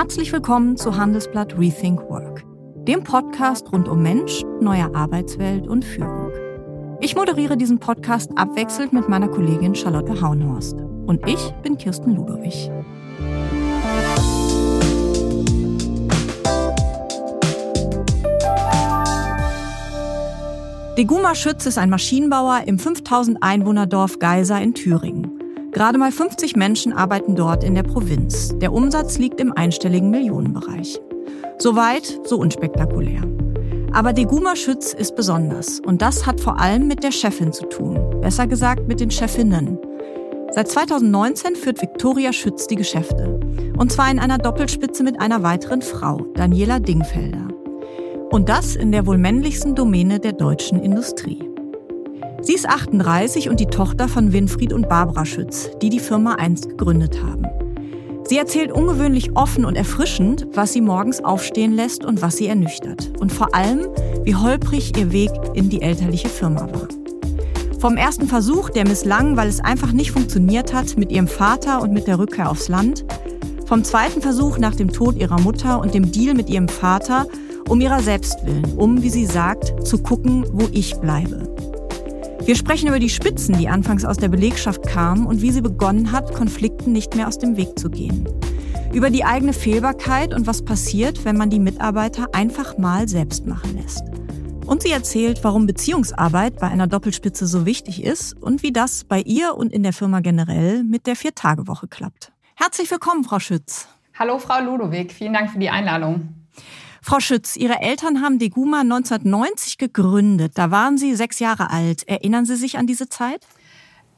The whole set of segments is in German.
Herzlich willkommen zu Handelsblatt Rethink Work, dem Podcast rund um Mensch, neue Arbeitswelt und Führung. Ich moderiere diesen Podcast abwechselnd mit meiner Kollegin Charlotte Haunhorst. Und ich bin Kirsten Ludowig. Deguma Schütz ist ein Maschinenbauer im 5000 Einwohnerdorf Geisa in Thüringen. Gerade mal 50 Menschen arbeiten dort in der Provinz. Der Umsatz liegt im einstelligen Millionenbereich. Soweit, so unspektakulär. Aber Deguma Schütz ist besonders. Und das hat vor allem mit der Chefin zu tun. Besser gesagt mit den Chefinnen. Seit 2019 führt Viktoria Schütz die Geschäfte. Und zwar in einer Doppelspitze mit einer weiteren Frau, Daniela Dingfelder. Und das in der wohl männlichsten Domäne der deutschen Industrie. Sie ist 38 und die Tochter von Winfried und Barbara Schütz, die die Firma einst gegründet haben. Sie erzählt ungewöhnlich offen und erfrischend, was sie morgens aufstehen lässt und was sie ernüchtert. Und vor allem, wie holprig ihr Weg in die elterliche Firma war. Vom ersten Versuch, der misslang, weil es einfach nicht funktioniert hat mit ihrem Vater und mit der Rückkehr aufs Land. Vom zweiten Versuch nach dem Tod ihrer Mutter und dem Deal mit ihrem Vater um ihrer selbst willen, um, wie sie sagt, zu gucken, wo ich bleibe. Wir sprechen über die Spitzen, die anfangs aus der Belegschaft kamen und wie sie begonnen hat, Konflikten nicht mehr aus dem Weg zu gehen. Über die eigene Fehlbarkeit und was passiert, wenn man die Mitarbeiter einfach mal selbst machen lässt. Und sie erzählt, warum Beziehungsarbeit bei einer Doppelspitze so wichtig ist und wie das bei ihr und in der Firma generell mit der Vier-Tage-Woche klappt. Herzlich willkommen, Frau Schütz. Hallo, Frau Ludowig. Vielen Dank für die Einladung. Frau Schütz, Ihre Eltern haben Deguma 1990 gegründet. Da waren Sie sechs Jahre alt. Erinnern Sie sich an diese Zeit?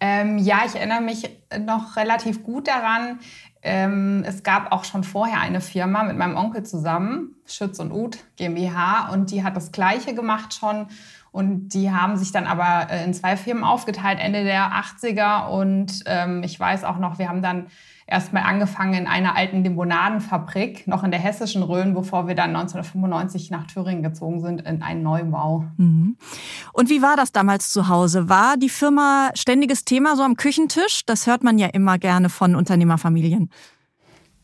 Ähm, ja, ich erinnere mich noch relativ gut daran. Ähm, es gab auch schon vorher eine Firma mit meinem Onkel zusammen, Schütz und Uth GmbH, und die hat das Gleiche gemacht schon. Und die haben sich dann aber äh, in zwei Firmen aufgeteilt, Ende der 80er. Und ähm, ich weiß auch noch, wir haben dann erstmal angefangen in einer alten Limonadenfabrik, noch in der hessischen Rhön, bevor wir dann 1995 nach Thüringen gezogen sind in einen Neubau. Mhm. Und wie war das damals zu Hause? War die Firma ständiges Thema so am Küchentisch? Das hört man ja immer gerne von Unternehmerfamilien.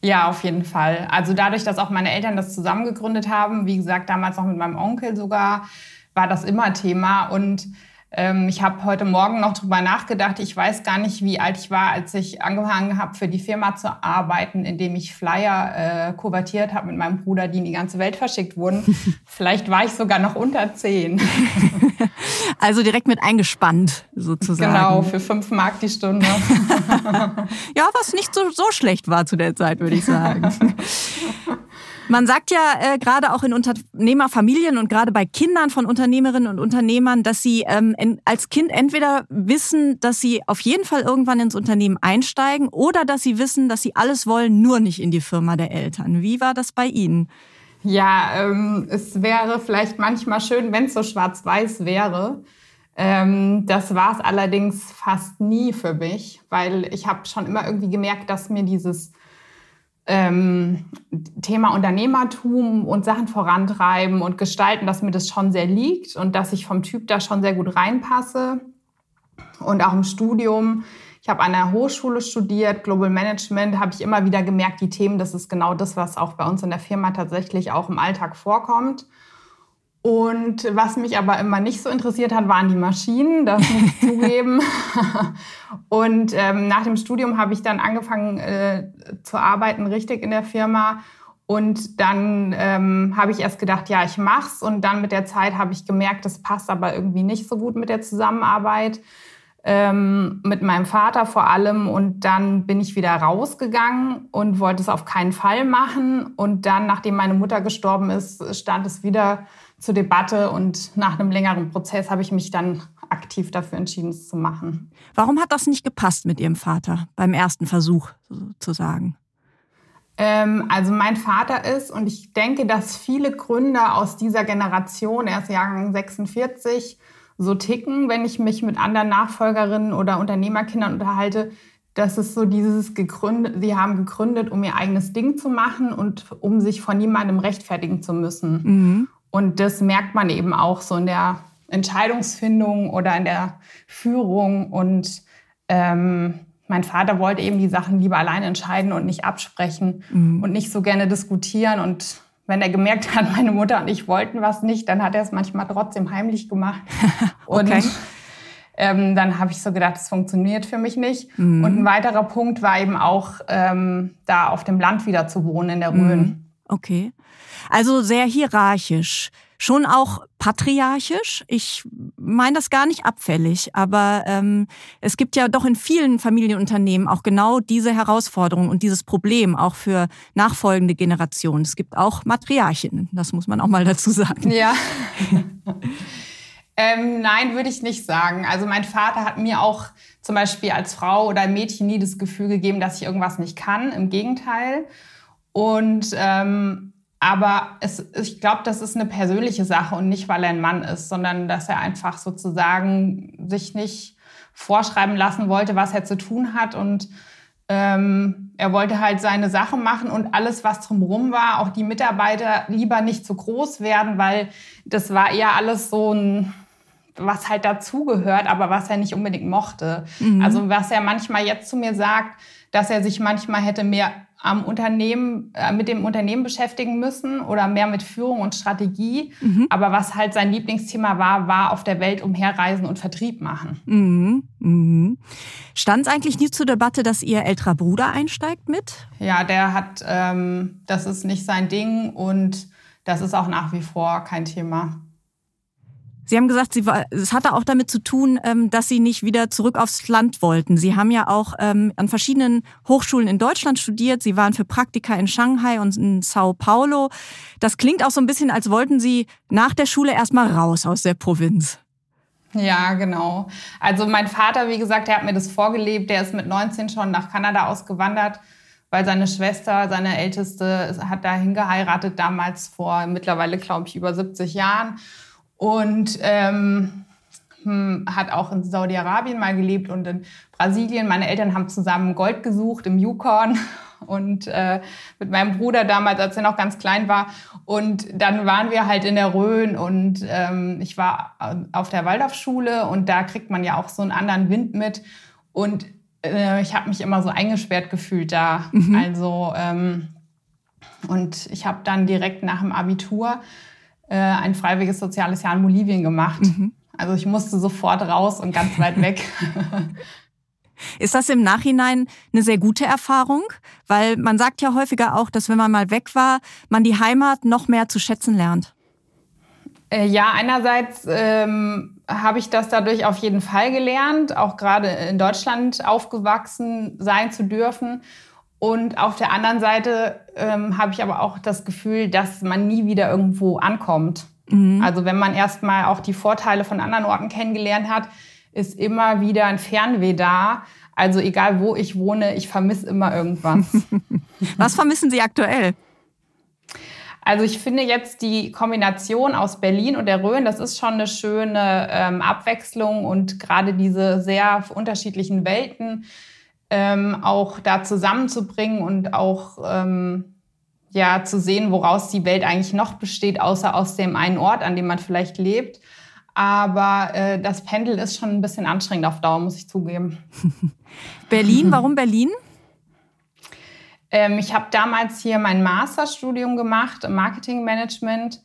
Ja, auf jeden Fall. Also dadurch, dass auch meine Eltern das zusammen gegründet haben, wie gesagt, damals noch mit meinem Onkel sogar, war das immer Thema. Und ähm, ich habe heute Morgen noch drüber nachgedacht. Ich weiß gar nicht, wie alt ich war, als ich angefangen habe, für die Firma zu arbeiten, indem ich Flyer äh, kuvertiert habe mit meinem Bruder, die in die ganze Welt verschickt wurden. Vielleicht war ich sogar noch unter zehn. also direkt mit eingespannt, sozusagen. Genau, für fünf Mark die Stunde. ja, was nicht so, so schlecht war zu der Zeit, würde ich sagen. Man sagt ja äh, gerade auch in Unternehmerfamilien und gerade bei Kindern von Unternehmerinnen und Unternehmern, dass sie ähm, in, als Kind entweder wissen, dass sie auf jeden Fall irgendwann ins Unternehmen einsteigen oder dass sie wissen, dass sie alles wollen, nur nicht in die Firma der Eltern. Wie war das bei Ihnen? Ja, ähm, es wäre vielleicht manchmal schön, wenn es so schwarz-weiß wäre. Ähm, das war es allerdings fast nie für mich, weil ich habe schon immer irgendwie gemerkt, dass mir dieses ähm, Thema Unternehmertum und Sachen vorantreiben und gestalten, dass mir das schon sehr liegt und dass ich vom Typ da schon sehr gut reinpasse. Und auch im Studium, ich habe an der Hochschule studiert, Global Management, habe ich immer wieder gemerkt, die Themen, das ist genau das, was auch bei uns in der Firma tatsächlich auch im Alltag vorkommt. Und was mich aber immer nicht so interessiert hat, waren die Maschinen, das muss ich zugeben. Und ähm, nach dem Studium habe ich dann angefangen äh, zu arbeiten, richtig in der Firma. Und dann ähm, habe ich erst gedacht, ja, ich mach's. Und dann mit der Zeit habe ich gemerkt, das passt aber irgendwie nicht so gut mit der Zusammenarbeit. Ähm, mit meinem Vater vor allem. Und dann bin ich wieder rausgegangen und wollte es auf keinen Fall machen. Und dann, nachdem meine Mutter gestorben ist, stand es wieder zur Debatte und nach einem längeren Prozess habe ich mich dann aktiv dafür entschieden, es zu machen. Warum hat das nicht gepasst mit Ihrem Vater beim ersten Versuch sozusagen? Ähm, also mein Vater ist, und ich denke, dass viele Gründer aus dieser Generation, er ist Jahrgang 46, so ticken, wenn ich mich mit anderen Nachfolgerinnen oder Unternehmerkindern unterhalte, dass es so dieses gegründet, sie haben gegründet, um ihr eigenes Ding zu machen und um sich von niemandem rechtfertigen zu müssen. Mhm. Und das merkt man eben auch so in der Entscheidungsfindung oder in der Führung. Und ähm, mein Vater wollte eben die Sachen lieber alleine entscheiden und nicht absprechen mhm. und nicht so gerne diskutieren. Und wenn er gemerkt hat, meine Mutter und ich wollten was nicht, dann hat er es manchmal trotzdem heimlich gemacht. okay. Und ähm, dann habe ich so gedacht, das funktioniert für mich nicht. Mhm. Und ein weiterer Punkt war eben auch, ähm, da auf dem Land wieder zu wohnen, in der Rhön. Mhm. Okay. Also sehr hierarchisch schon auch patriarchisch. Ich meine das gar nicht abfällig, aber ähm, es gibt ja doch in vielen Familienunternehmen auch genau diese Herausforderung und dieses Problem auch für nachfolgende Generationen. Es gibt auch Matriarchinnen, das muss man auch mal dazu sagen. Ja. ähm, nein, würde ich nicht sagen. Also mein Vater hat mir auch zum Beispiel als Frau oder Mädchen nie das Gefühl gegeben, dass ich irgendwas nicht kann. Im Gegenteil. Und ähm, aber es, ich glaube, das ist eine persönliche Sache und nicht, weil er ein Mann ist, sondern dass er einfach sozusagen sich nicht vorschreiben lassen wollte, was er zu tun hat. Und ähm, er wollte halt seine Sache machen und alles, was drumherum war, auch die Mitarbeiter lieber nicht zu groß werden, weil das war eher alles so ein was halt dazugehört, aber was er nicht unbedingt mochte. Mhm. Also was er manchmal jetzt zu mir sagt, dass er sich manchmal hätte mehr am Unternehmen, äh, mit dem Unternehmen beschäftigen müssen oder mehr mit Führung und Strategie. Mhm. Aber was halt sein Lieblingsthema war, war auf der Welt umherreisen und Vertrieb machen. Mhm. Mhm. Stand es eigentlich nie zur Debatte, dass Ihr älterer Bruder einsteigt mit? Ja, der hat, ähm, das ist nicht sein Ding und das ist auch nach wie vor kein Thema. Sie haben gesagt, Sie war, es hatte auch damit zu tun, ähm, dass Sie nicht wieder zurück aufs Land wollten. Sie haben ja auch ähm, an verschiedenen Hochschulen in Deutschland studiert. Sie waren für Praktika in Shanghai und in Sao Paulo. Das klingt auch so ein bisschen, als wollten Sie nach der Schule erstmal raus aus der Provinz. Ja, genau. Also mein Vater, wie gesagt, der hat mir das vorgelebt. Der ist mit 19 schon nach Kanada ausgewandert, weil seine Schwester, seine Älteste, hat dahin geheiratet, damals vor mittlerweile, glaube ich, über 70 Jahren und ähm, hm, hat auch in Saudi-Arabien mal gelebt und in Brasilien. Meine Eltern haben zusammen Gold gesucht im Yukon und äh, mit meinem Bruder damals, als er noch ganz klein war. Und dann waren wir halt in der Rhön und ähm, ich war auf der Waldorfschule und da kriegt man ja auch so einen anderen Wind mit. Und äh, ich habe mich immer so eingesperrt gefühlt da. Mhm. Also ähm, und ich habe dann direkt nach dem Abitur äh, ein freiwilliges soziales Jahr in Bolivien gemacht. Mhm. Also ich musste sofort raus und ganz weit weg. Ist das im Nachhinein eine sehr gute Erfahrung? Weil man sagt ja häufiger auch, dass wenn man mal weg war, man die Heimat noch mehr zu schätzen lernt. Äh, ja, einerseits ähm, habe ich das dadurch auf jeden Fall gelernt, auch gerade in Deutschland aufgewachsen sein zu dürfen. Und auf der anderen Seite ähm, habe ich aber auch das Gefühl, dass man nie wieder irgendwo ankommt. Mhm. Also wenn man erstmal auch die Vorteile von anderen Orten kennengelernt hat, ist immer wieder ein Fernweh da. Also egal wo ich wohne, ich vermisse immer irgendwas. Was vermissen Sie aktuell? Also ich finde jetzt die Kombination aus Berlin und der Rhön, das ist schon eine schöne ähm, Abwechslung und gerade diese sehr unterschiedlichen Welten ähm, auch da zusammenzubringen und auch ähm, ja zu sehen, woraus die Welt eigentlich noch besteht, außer aus dem einen Ort, an dem man vielleicht lebt. Aber äh, das Pendel ist schon ein bisschen anstrengend auf Dauer, muss ich zugeben. Berlin, warum Berlin? Ähm, ich habe damals hier mein Masterstudium gemacht im Marketingmanagement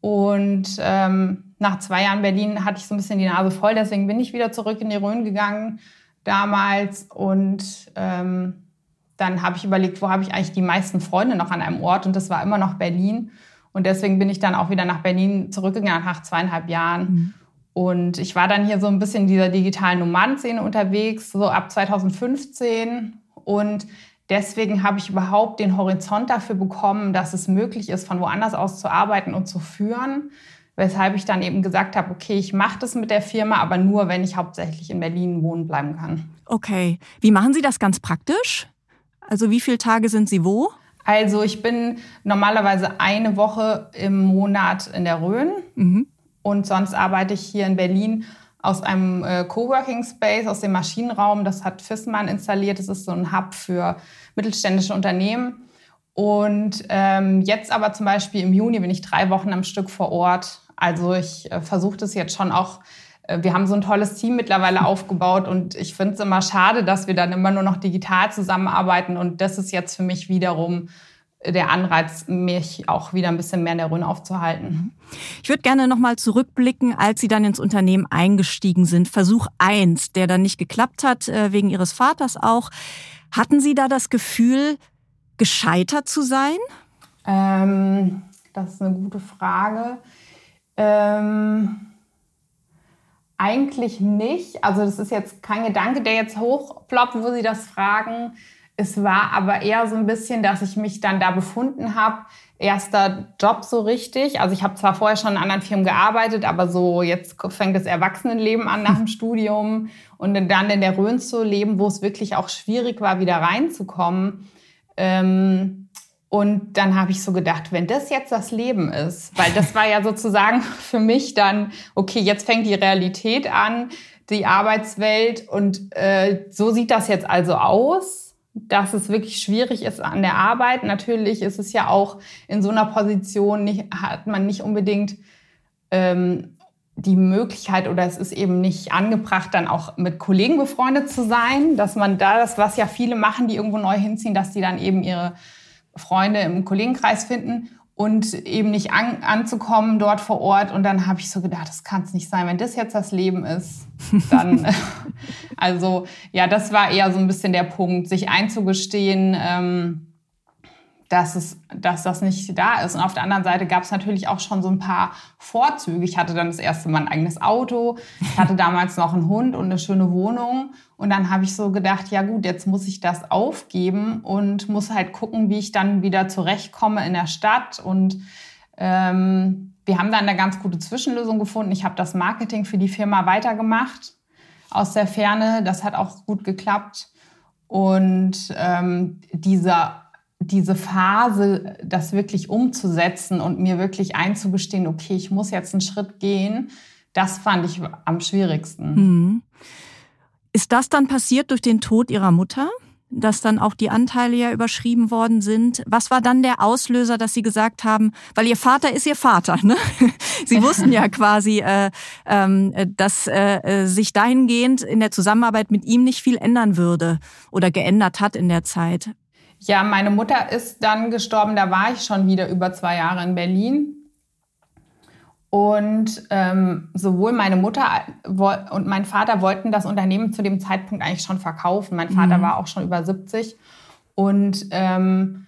und ähm, nach zwei Jahren Berlin hatte ich so ein bisschen die Nase voll, deswegen bin ich wieder zurück in die Rhön gegangen damals und ähm, dann habe ich überlegt, wo habe ich eigentlich die meisten Freunde noch an einem Ort und das war immer noch Berlin. Und deswegen bin ich dann auch wieder nach Berlin zurückgegangen nach zweieinhalb Jahren. Mhm. Und ich war dann hier so ein bisschen in dieser digitalen Nomadenszene unterwegs, so ab 2015. Und deswegen habe ich überhaupt den Horizont dafür bekommen, dass es möglich ist, von woanders aus zu arbeiten und zu führen weshalb ich dann eben gesagt habe, okay, ich mache das mit der Firma, aber nur, wenn ich hauptsächlich in Berlin wohnen bleiben kann. Okay. Wie machen Sie das ganz praktisch? Also wie viele Tage sind Sie wo? Also ich bin normalerweise eine Woche im Monat in der Rhön mhm. und sonst arbeite ich hier in Berlin aus einem äh, Coworking Space, aus dem Maschinenraum. Das hat Fissmann installiert. Das ist so ein Hub für mittelständische Unternehmen. Und ähm, jetzt aber zum Beispiel im Juni bin ich drei Wochen am Stück vor Ort also ich äh, versuche das jetzt schon auch äh, wir haben so ein tolles Team mittlerweile aufgebaut und ich finde es immer schade, dass wir dann immer nur noch digital zusammenarbeiten und das ist jetzt für mich wiederum der Anreiz, mich auch wieder ein bisschen mehr in der Rhön aufzuhalten. Ich würde gerne nochmal zurückblicken, als Sie dann ins Unternehmen eingestiegen sind. Versuch eins, der dann nicht geklappt hat, äh, wegen Ihres Vaters auch. Hatten Sie da das Gefühl, gescheitert zu sein? Ähm, das ist eine gute Frage. Ähm eigentlich nicht. Also das ist jetzt kein Gedanke, der jetzt hochploppt, wo Sie das fragen. Es war aber eher so ein bisschen, dass ich mich dann da befunden habe. Erster Job so richtig. Also ich habe zwar vorher schon in anderen Firmen gearbeitet, aber so jetzt fängt das Erwachsenenleben an nach dem Studium und dann in der Rhön zu leben, wo es wirklich auch schwierig war, wieder reinzukommen. Ähm, und dann habe ich so gedacht, wenn das jetzt das Leben ist, weil das war ja sozusagen für mich dann, okay, jetzt fängt die Realität an, die Arbeitswelt und äh, so sieht das jetzt also aus, dass es wirklich schwierig ist an der Arbeit. Natürlich ist es ja auch in so einer Position, nicht, hat man nicht unbedingt ähm, die Möglichkeit oder es ist eben nicht angebracht, dann auch mit Kollegen befreundet zu sein, dass man da das, was ja viele machen, die irgendwo neu hinziehen, dass die dann eben ihre Freunde im Kollegenkreis finden und eben nicht an, anzukommen dort vor Ort. Und dann habe ich so gedacht, das kann es nicht sein. Wenn das jetzt das Leben ist, dann, also ja, das war eher so ein bisschen der Punkt, sich einzugestehen, ähm, dass, es, dass das nicht da ist. Und auf der anderen Seite gab es natürlich auch schon so ein paar Vorzüge. Ich hatte dann das erste Mal ein eigenes Auto. Ich hatte damals noch einen Hund und eine schöne Wohnung. Und dann habe ich so gedacht, ja gut, jetzt muss ich das aufgeben und muss halt gucken, wie ich dann wieder zurechtkomme in der Stadt. Und ähm, wir haben dann eine ganz gute Zwischenlösung gefunden. Ich habe das Marketing für die Firma weitergemacht aus der Ferne. Das hat auch gut geklappt. Und ähm, dieser diese Phase, das wirklich umzusetzen und mir wirklich einzugestehen, okay, ich muss jetzt einen Schritt gehen, das fand ich am schwierigsten. Mhm. Ist das dann passiert durch den Tod Ihrer Mutter? dass dann auch die Anteile ja überschrieben worden sind. Was war dann der Auslöser, dass Sie gesagt haben, weil Ihr Vater ist Ihr Vater, ne? Sie wussten ja quasi, äh, äh, dass äh, sich dahingehend in der Zusammenarbeit mit ihm nicht viel ändern würde oder geändert hat in der Zeit. Ja, meine Mutter ist dann gestorben, da war ich schon wieder über zwei Jahre in Berlin. Und ähm, sowohl meine Mutter und mein Vater wollten das Unternehmen zu dem Zeitpunkt eigentlich schon verkaufen. Mein Vater mhm. war auch schon über 70. Und ähm,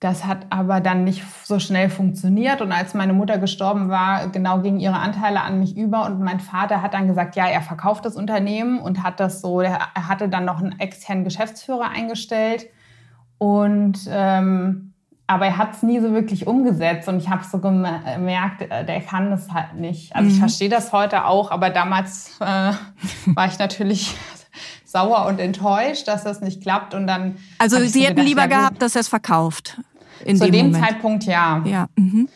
das hat aber dann nicht so schnell funktioniert. Und als meine Mutter gestorben war, genau gingen ihre Anteile an mich über. Und mein Vater hat dann gesagt, ja, er verkauft das Unternehmen und hat das so, er hatte dann noch einen externen Geschäftsführer eingestellt und ähm, aber er hat es nie so wirklich umgesetzt und ich habe so gemerkt, äh, der kann das halt nicht. Also mhm. ich verstehe das heute auch, aber damals äh, war ich natürlich sauer und enttäuscht, dass das nicht klappt und dann. Also Sie so hätten gedacht, lieber ja, gehabt, dass er es verkauft. In Zu dem, dem Zeitpunkt ja. Ja. Mhm.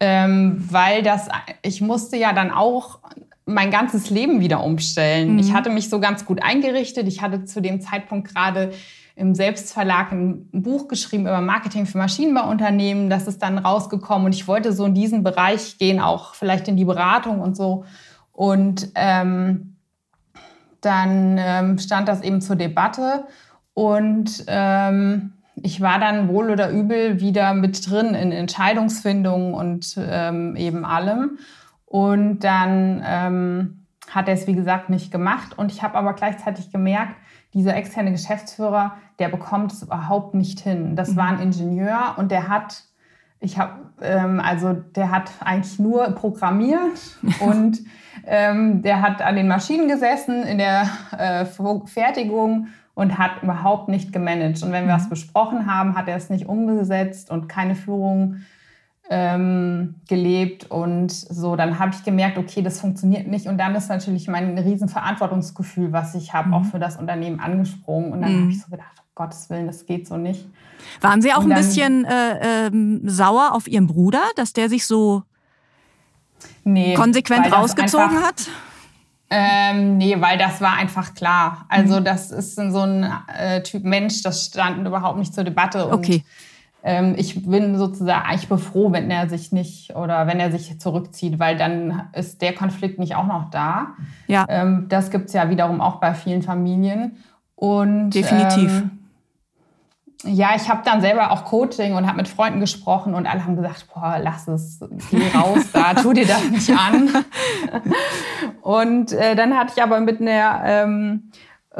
Ähm, weil das, ich musste ja dann auch mein ganzes Leben wieder umstellen. Mhm. Ich hatte mich so ganz gut eingerichtet. Ich hatte zu dem Zeitpunkt gerade im Selbstverlag ein Buch geschrieben über Marketing für Maschinenbauunternehmen. Das ist dann rausgekommen und ich wollte so in diesen Bereich gehen, auch vielleicht in die Beratung und so. Und ähm, dann ähm, stand das eben zur Debatte und ähm, ich war dann wohl oder übel wieder mit drin in Entscheidungsfindung und ähm, eben allem. Und dann ähm, hat er es, wie gesagt, nicht gemacht. Und ich habe aber gleichzeitig gemerkt, dieser externe Geschäftsführer, der bekommt es überhaupt nicht hin. Das mhm. war ein Ingenieur und der hat, ich habe, ähm, also der hat eigentlich nur programmiert und ähm, der hat an den Maschinen gesessen in der äh, Fertigung und hat überhaupt nicht gemanagt. Und wenn wir mhm. was besprochen haben, hat er es nicht umgesetzt und keine Führung ähm, gelebt und so, dann habe ich gemerkt, okay, das funktioniert nicht. Und dann ist natürlich mein Riesenverantwortungsgefühl, was ich habe, mhm. auch für das Unternehmen angesprungen. Und dann mhm. habe ich so gedacht, Gottes Willen, das geht so nicht. Waren Sie auch dann, ein bisschen äh, äh, sauer auf Ihren Bruder, dass der sich so nee, konsequent rausgezogen einfach, hat? Ähm, nee, weil das war einfach klar. Also mhm. das ist so ein äh, Typ Mensch, das stand überhaupt nicht zur Debatte. Okay ähm, ich bin sozusagen, ich bin froh, wenn er sich nicht oder wenn er sich zurückzieht, weil dann ist der Konflikt nicht auch noch da. Ja. Ähm, das gibt es ja wiederum auch bei vielen Familien. Und, Definitiv. Ähm, ja, ich habe dann selber auch Coaching und habe mit Freunden gesprochen und alle haben gesagt, boah, lass es, geh raus da, tu dir das nicht an. und äh, dann hatte ich aber mit einer ähm,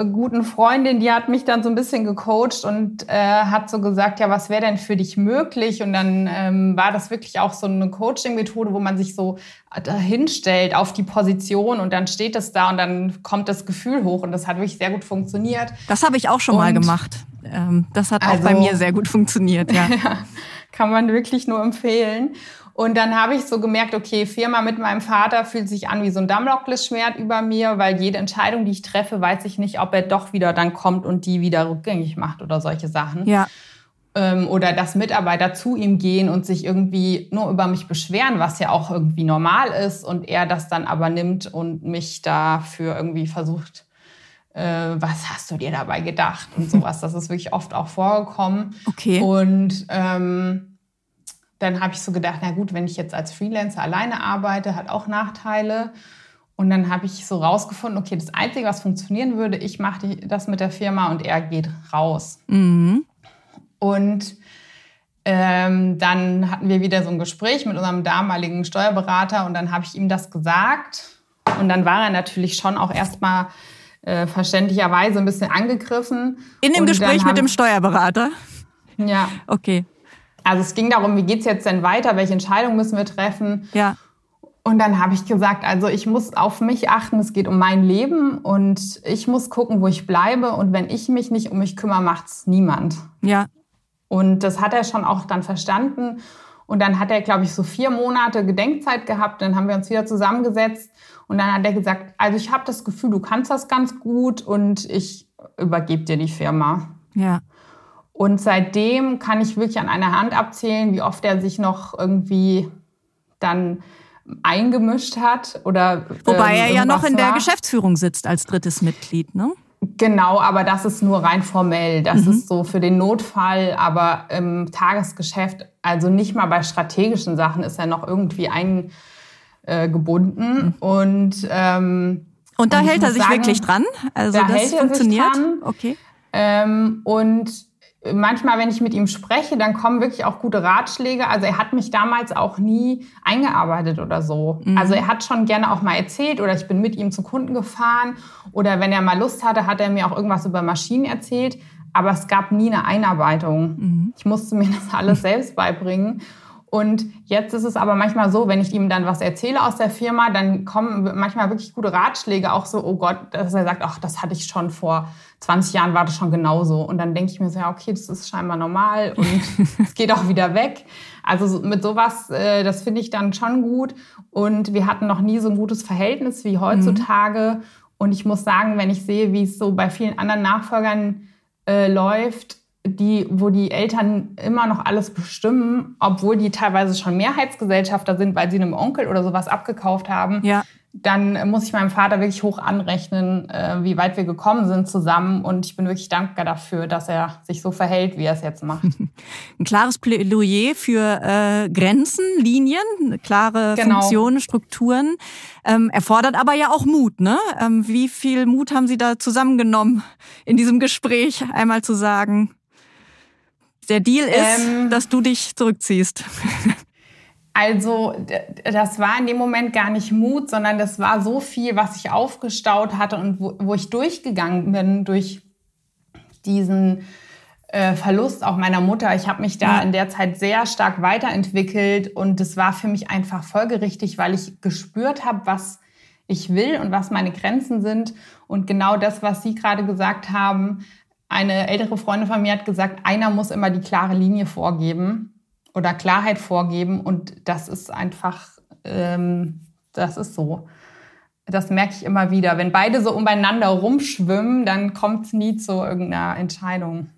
guten Freundin, die hat mich dann so ein bisschen gecoacht und äh, hat so gesagt, ja, was wäre denn für dich möglich? Und dann ähm, war das wirklich auch so eine Coaching-Methode, wo man sich so dahinstellt auf die Position und dann steht es da und dann kommt das Gefühl hoch und das hat wirklich sehr gut funktioniert. Das habe ich auch schon und, mal gemacht. Ähm, das hat also, auch bei mir sehr gut funktioniert, ja. kann man wirklich nur empfehlen. Und dann habe ich so gemerkt, okay, Firma mit meinem Vater fühlt sich an wie so ein Damoklesschwert über mir, weil jede Entscheidung, die ich treffe, weiß ich nicht, ob er doch wieder dann kommt und die wieder rückgängig macht oder solche Sachen. Ja. Ähm, oder dass Mitarbeiter zu ihm gehen und sich irgendwie nur über mich beschweren, was ja auch irgendwie normal ist und er das dann aber nimmt und mich dafür irgendwie versucht, äh, was hast du dir dabei gedacht und sowas. Das ist wirklich oft auch vorgekommen. Okay. Und ähm, dann habe ich so gedacht, na gut, wenn ich jetzt als Freelancer alleine arbeite, hat auch Nachteile. Und dann habe ich so rausgefunden, okay, das Einzige, was funktionieren würde, ich mache das mit der Firma und er geht raus. Mhm. Und ähm, dann hatten wir wieder so ein Gespräch mit unserem damaligen Steuerberater und dann habe ich ihm das gesagt. Und dann war er natürlich schon auch erstmal äh, verständlicherweise ein bisschen angegriffen. In dem und Gespräch mit dem Steuerberater? Ja. Okay. Also es ging darum, wie geht es jetzt denn weiter, welche Entscheidung müssen wir treffen. Ja. Und dann habe ich gesagt, also ich muss auf mich achten, es geht um mein Leben und ich muss gucken, wo ich bleibe. Und wenn ich mich nicht um mich kümmere, macht es niemand. Ja. Und das hat er schon auch dann verstanden. Und dann hat er, glaube ich, so vier Monate Gedenkzeit gehabt. Dann haben wir uns wieder zusammengesetzt. Und dann hat er gesagt, also ich habe das Gefühl, du kannst das ganz gut und ich übergebe dir die Firma. Ja. Und seitdem kann ich wirklich an einer Hand abzählen, wie oft er sich noch irgendwie dann eingemischt hat oder wobei ähm, er ja noch in war. der Geschäftsführung sitzt als drittes Mitglied, ne? Genau, aber das ist nur rein formell. Das mhm. ist so für den Notfall, aber im Tagesgeschäft, also nicht mal bei strategischen Sachen, ist er noch irgendwie eingebunden. Mhm. Und ähm, und da und hält er sich sagen, wirklich dran. Also da das funktioniert. Okay. Ähm, und manchmal, wenn ich mit ihm spreche, dann kommen wirklich auch gute Ratschläge. Also er hat mich damals auch nie eingearbeitet oder so. Mhm. Also er hat schon gerne auch mal erzählt oder ich bin mit ihm zu Kunden gefahren oder wenn er mal Lust hatte, hat er mir auch irgendwas über Maschinen erzählt. Aber es gab nie eine Einarbeitung. Mhm. Ich musste mir das alles selbst beibringen. Und jetzt ist es aber manchmal so, wenn ich ihm dann was erzähle aus der Firma, dann kommen manchmal wirklich gute Ratschläge, auch so, oh Gott, dass er sagt, ach, das hatte ich schon vor 20 Jahren, war das schon genauso. Und dann denke ich mir so, ja, okay, das ist scheinbar normal und es geht auch wieder weg. Also mit sowas, äh, das finde ich dann schon gut. Und wir hatten noch nie so ein gutes Verhältnis wie heutzutage. Mhm. Und ich muss sagen, wenn ich sehe, wie es so bei vielen anderen Nachfolgern äh, läuft, die, wo die Eltern immer noch alles bestimmen, obwohl die teilweise schon Mehrheitsgesellschafter sind, weil sie einem Onkel oder sowas abgekauft haben, ja. dann muss ich meinem Vater wirklich hoch anrechnen, äh, wie weit wir gekommen sind zusammen. Und ich bin wirklich dankbar dafür, dass er sich so verhält, wie er es jetzt macht. Ein klares Plädoyer für äh, Grenzen, Linien, klare genau. Funktionen, Strukturen. Ähm, erfordert aber ja auch Mut. Ne? Ähm, wie viel Mut haben Sie da zusammengenommen in diesem Gespräch, einmal zu sagen, der Deal ist, ähm, dass du dich zurückziehst. Also das war in dem Moment gar nicht Mut, sondern das war so viel, was ich aufgestaut hatte und wo, wo ich durchgegangen bin durch diesen äh, Verlust auch meiner Mutter. Ich habe mich da in der Zeit sehr stark weiterentwickelt und es war für mich einfach folgerichtig, weil ich gespürt habe, was ich will und was meine Grenzen sind. Und genau das, was Sie gerade gesagt haben, eine ältere Freundin von mir hat gesagt, einer muss immer die klare Linie vorgeben oder Klarheit vorgeben und das ist einfach, ähm, das ist so. Das merke ich immer wieder. Wenn beide so umeinander rumschwimmen, dann kommt es nie zu irgendeiner Entscheidung.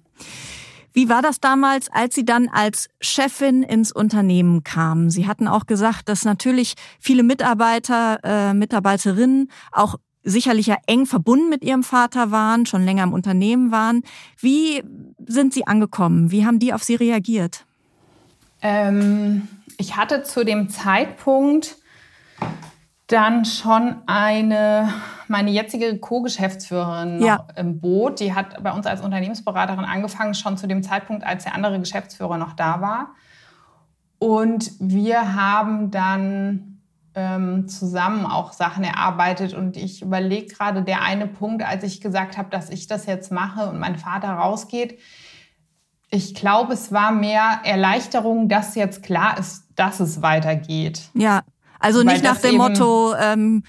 Wie war das damals, als Sie dann als Chefin ins Unternehmen kamen? Sie hatten auch gesagt, dass natürlich viele Mitarbeiter, äh, Mitarbeiterinnen auch sicherlich ja eng verbunden mit ihrem Vater waren, schon länger im Unternehmen waren. Wie sind Sie angekommen? Wie haben die auf Sie reagiert? Ähm, ich hatte zu dem Zeitpunkt dann schon eine, meine jetzige Co-Geschäftsführerin ja. im Boot. Die hat bei uns als Unternehmensberaterin angefangen, schon zu dem Zeitpunkt, als der andere Geschäftsführer noch da war. Und wir haben dann ähm, zusammen auch Sachen erarbeitet. Und ich überlege gerade, der eine Punkt, als ich gesagt habe, dass ich das jetzt mache und mein Vater rausgeht, ich glaube, es war mehr Erleichterung, dass jetzt klar ist, dass es weitergeht. Ja, also nicht nach dem Motto, ähm,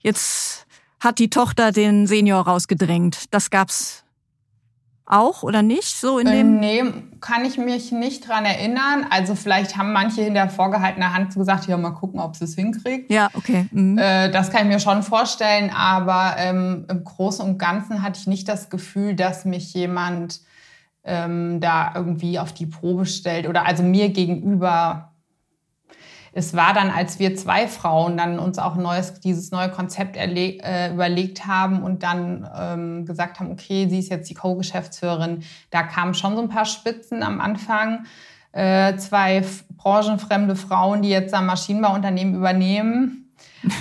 jetzt hat die Tochter den Senior rausgedrängt. Das gab's auch oder nicht so in dem? Äh, nee, kann ich mich nicht dran erinnern. Also vielleicht haben manche hinter vorgehaltener Hand gesagt, ja mal gucken, ob sie es hinkriegt. Ja, okay. Mhm. Äh, das kann ich mir schon vorstellen, aber ähm, im Großen und Ganzen hatte ich nicht das Gefühl, dass mich jemand ähm, da irgendwie auf die Probe stellt oder also mir gegenüber es war dann, als wir zwei Frauen dann uns auch neues, dieses neue Konzept äh, überlegt haben und dann ähm, gesagt haben, okay, sie ist jetzt die Co-Geschäftsführerin. Da kamen schon so ein paar Spitzen am Anfang. Äh, zwei branchenfremde Frauen, die jetzt ein Maschinenbauunternehmen übernehmen.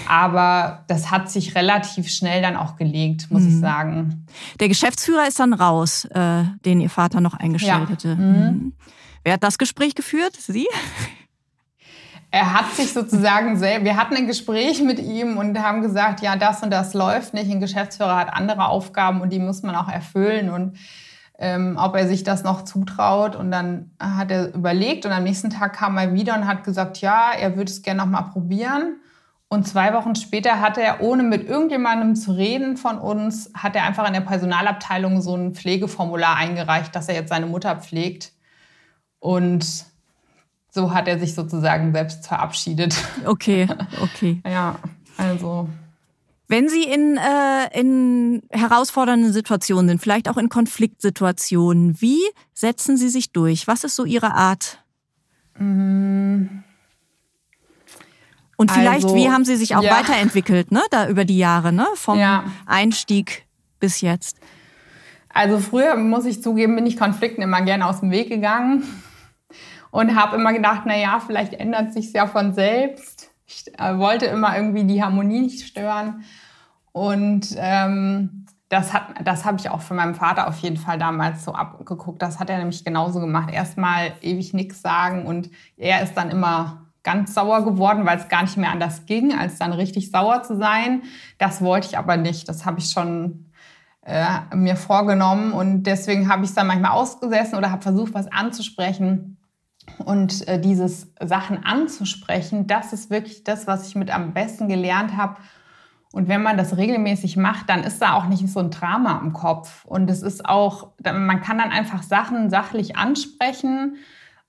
Aber das hat sich relativ schnell dann auch gelegt, muss mhm. ich sagen. Der Geschäftsführer ist dann raus, äh, den Ihr Vater noch eingestellt ja. hätte. Mhm. mhm. Wer hat das Gespräch geführt? Sie? Er hat sich sozusagen selbst, wir hatten ein Gespräch mit ihm und haben gesagt, ja, das und das läuft nicht. Ein Geschäftsführer hat andere Aufgaben und die muss man auch erfüllen und ähm, ob er sich das noch zutraut. Und dann hat er überlegt und am nächsten Tag kam er wieder und hat gesagt, ja, er würde es gerne noch mal probieren. Und zwei Wochen später hat er, ohne mit irgendjemandem zu reden von uns, hat er einfach in der Personalabteilung so ein Pflegeformular eingereicht, dass er jetzt seine Mutter pflegt. Und so hat er sich sozusagen selbst verabschiedet. Okay, okay. ja, also. Wenn Sie in, äh, in herausfordernden Situationen sind, vielleicht auch in Konfliktsituationen, wie setzen Sie sich durch? Was ist so Ihre Art? Und vielleicht, also, wie haben Sie sich auch ja. weiterentwickelt, ne, da über die Jahre, ne, vom ja. Einstieg bis jetzt? Also früher, muss ich zugeben, bin ich Konflikten immer gerne aus dem Weg gegangen und habe immer gedacht, na ja, vielleicht ändert sich ja von selbst. Ich äh, wollte immer irgendwie die Harmonie nicht stören und ähm, das hat, das habe ich auch von meinem Vater auf jeden Fall damals so abgeguckt. Das hat er nämlich genauso gemacht. Erstmal ewig nichts sagen und er ist dann immer ganz sauer geworden, weil es gar nicht mehr anders ging, als dann richtig sauer zu sein. Das wollte ich aber nicht. Das habe ich schon äh, mir vorgenommen und deswegen habe ich es dann manchmal ausgesessen oder habe versucht, was anzusprechen. Und äh, dieses Sachen anzusprechen, das ist wirklich das, was ich mit am besten gelernt habe. Und wenn man das regelmäßig macht, dann ist da auch nicht so ein Drama im Kopf. Und es ist auch, man kann dann einfach Sachen sachlich ansprechen.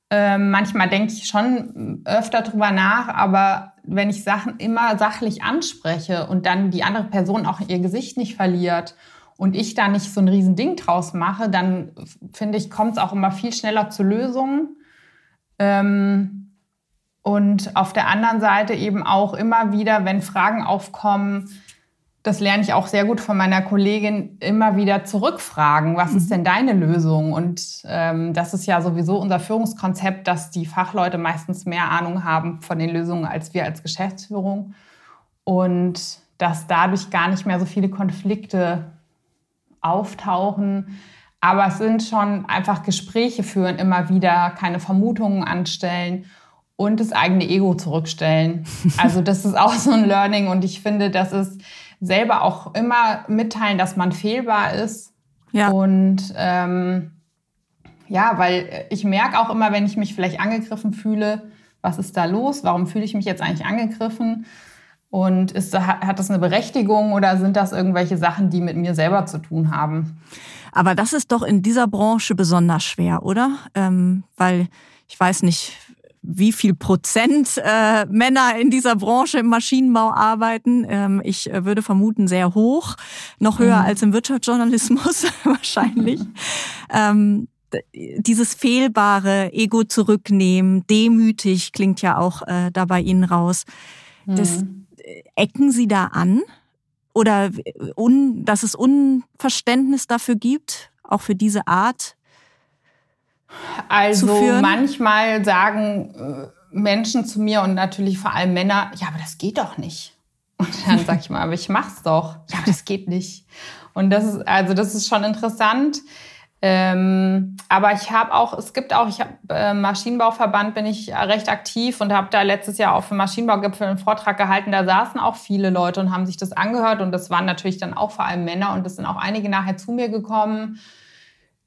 Ähm, manchmal denke ich schon öfter drüber nach, aber wenn ich Sachen immer sachlich anspreche und dann die andere Person auch ihr Gesicht nicht verliert und ich da nicht so ein Riesending draus mache, dann finde ich, kommt es auch immer viel schneller zu Lösungen. Ähm, und auf der anderen Seite eben auch immer wieder, wenn Fragen aufkommen, das lerne ich auch sehr gut von meiner Kollegin, immer wieder zurückfragen, was ist mhm. denn deine Lösung? Und ähm, das ist ja sowieso unser Führungskonzept, dass die Fachleute meistens mehr Ahnung haben von den Lösungen als wir als Geschäftsführung. Und dass dadurch gar nicht mehr so viele Konflikte auftauchen, aber es sind schon einfach Gespräche führen, immer wieder keine Vermutungen anstellen und das eigene Ego zurückstellen. Also das ist auch so ein Learning und ich finde, das ist selber auch immer mitteilen, dass man fehlbar ist. Ja. Und ähm, ja, weil ich merke auch immer, wenn ich mich vielleicht angegriffen fühle, was ist da los? Warum fühle ich mich jetzt eigentlich angegriffen? Und ist, hat das eine Berechtigung oder sind das irgendwelche Sachen, die mit mir selber zu tun haben? Aber das ist doch in dieser Branche besonders schwer, oder? Ähm, weil ich weiß nicht, wie viel Prozent äh, Männer in dieser Branche im Maschinenbau arbeiten. Ähm, ich äh, würde vermuten, sehr hoch, noch höher mhm. als im Wirtschaftsjournalismus wahrscheinlich. ähm, dieses fehlbare Ego zurücknehmen, demütig klingt ja auch äh, da bei Ihnen raus. Das, mhm. Ecken Sie da an? oder un, dass es Unverständnis dafür gibt, auch für diese Art Also manchmal sagen äh, Menschen zu mir und natürlich vor allem Männer, ja, aber das geht doch nicht. Und dann sage ich mal, aber ich mach's doch. Ja, aber das geht nicht. Und das ist, also das ist schon interessant. Ähm, aber ich habe auch, es gibt auch, ich habe äh, Maschinenbauverband, bin ich recht aktiv und habe da letztes Jahr auf dem Maschinenbaugipfel einen Vortrag gehalten. Da saßen auch viele Leute und haben sich das angehört und das waren natürlich dann auch vor allem Männer und es sind auch einige nachher zu mir gekommen,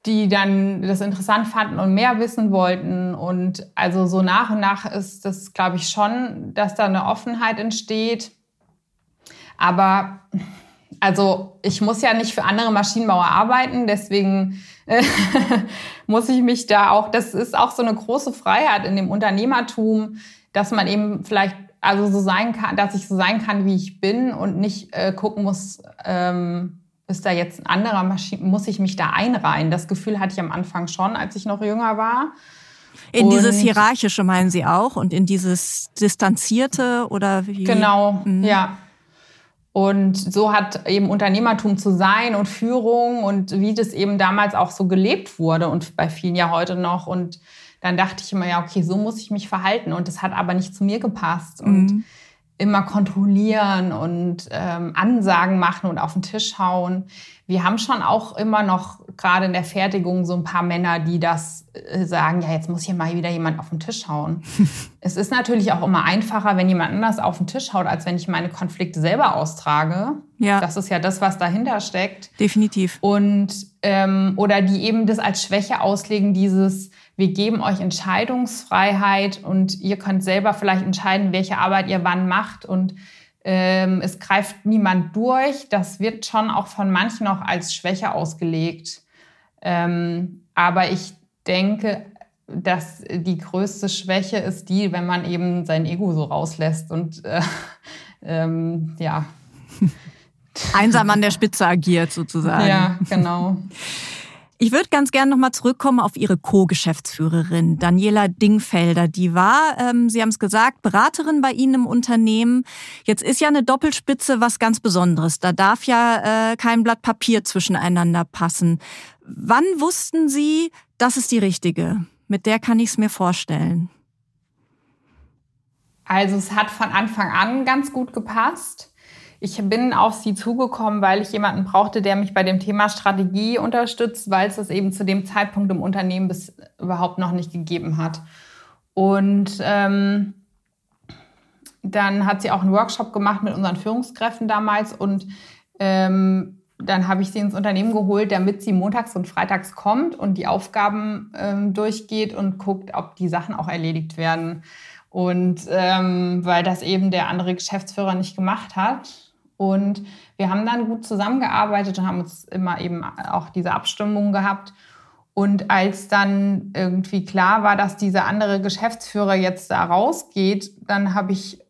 die dann das interessant fanden und mehr wissen wollten. Und also so nach und nach ist das, glaube ich, schon, dass da eine Offenheit entsteht. Aber also ich muss ja nicht für andere Maschinenbauer arbeiten, deswegen muss ich mich da auch, das ist auch so eine große Freiheit in dem Unternehmertum, dass man eben vielleicht also so sein kann, dass ich so sein kann, wie ich bin und nicht äh, gucken muss, ähm, ist da jetzt ein anderer Maschine, muss ich mich da einreihen? Das Gefühl hatte ich am Anfang schon, als ich noch jünger war. In und dieses Hierarchische meinen Sie auch und in dieses Distanzierte oder wie? Genau, mhm. ja. Und so hat eben Unternehmertum zu sein und Führung und wie das eben damals auch so gelebt wurde und bei vielen ja heute noch. Und dann dachte ich immer, ja, okay, so muss ich mich verhalten. Und das hat aber nicht zu mir gepasst. Und mhm. Immer kontrollieren und ähm, Ansagen machen und auf den Tisch hauen wir haben schon auch immer noch gerade in der Fertigung so ein paar Männer, die das äh, sagen, ja, jetzt muss hier mal wieder jemand auf den Tisch hauen. es ist natürlich auch immer einfacher, wenn jemand anders auf den Tisch haut, als wenn ich meine Konflikte selber austrage. Ja. Das ist ja das, was dahinter steckt. Definitiv. Und ähm, oder die eben das als Schwäche auslegen, dieses wir geben euch Entscheidungsfreiheit und ihr könnt selber vielleicht entscheiden, welche Arbeit ihr wann macht und ähm, es greift niemand durch. Das wird schon auch von manchen noch als Schwäche ausgelegt. Ähm, aber ich denke, dass die größte Schwäche ist die, wenn man eben sein Ego so rauslässt und äh, ähm, ja. Einsam an der Spitze agiert sozusagen. Ja, genau. Ich würde ganz gerne nochmal zurückkommen auf Ihre Co-Geschäftsführerin, Daniela Dingfelder. Die war, ähm, Sie haben es gesagt, Beraterin bei Ihnen im Unternehmen. Jetzt ist ja eine Doppelspitze was ganz Besonderes. Da darf ja äh, kein Blatt Papier zwischeneinander passen. Wann wussten Sie, das ist die richtige? Mit der kann ich es mir vorstellen. Also es hat von Anfang an ganz gut gepasst. Ich bin auf sie zugekommen, weil ich jemanden brauchte, der mich bei dem Thema Strategie unterstützt, weil es das eben zu dem Zeitpunkt im Unternehmen bis überhaupt noch nicht gegeben hat. Und ähm, dann hat sie auch einen Workshop gemacht mit unseren Führungskräften damals und ähm, dann habe ich sie ins Unternehmen geholt, damit sie montags und freitags kommt und die Aufgaben ähm, durchgeht und guckt, ob die Sachen auch erledigt werden. Und ähm, weil das eben der andere Geschäftsführer nicht gemacht hat. Und wir haben dann gut zusammengearbeitet und haben uns immer eben auch diese Abstimmung gehabt. Und als dann irgendwie klar war, dass dieser andere Geschäftsführer jetzt da rausgeht, dann habe ich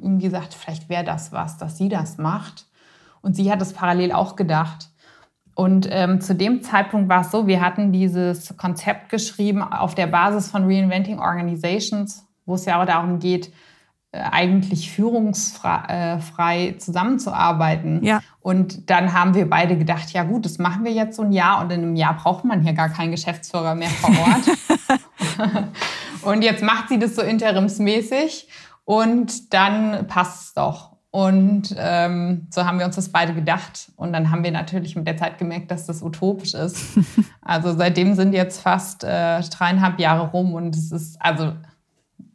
ihm gesagt, vielleicht wäre das was, dass sie das macht. Und sie hat es parallel auch gedacht. Und ähm, zu dem Zeitpunkt war es so, wir hatten dieses Konzept geschrieben auf der Basis von Reinventing Organizations, wo es ja auch darum geht, eigentlich führungsfrei äh, zusammenzuarbeiten. Ja. Und dann haben wir beide gedacht, ja gut, das machen wir jetzt so ein Jahr und in einem Jahr braucht man hier gar keinen Geschäftsführer mehr vor Ort. und jetzt macht sie das so interimsmäßig und dann passt es doch. Und ähm, so haben wir uns das beide gedacht. Und dann haben wir natürlich mit der Zeit gemerkt, dass das utopisch ist. Also seitdem sind jetzt fast äh, dreieinhalb Jahre rum und es ist, also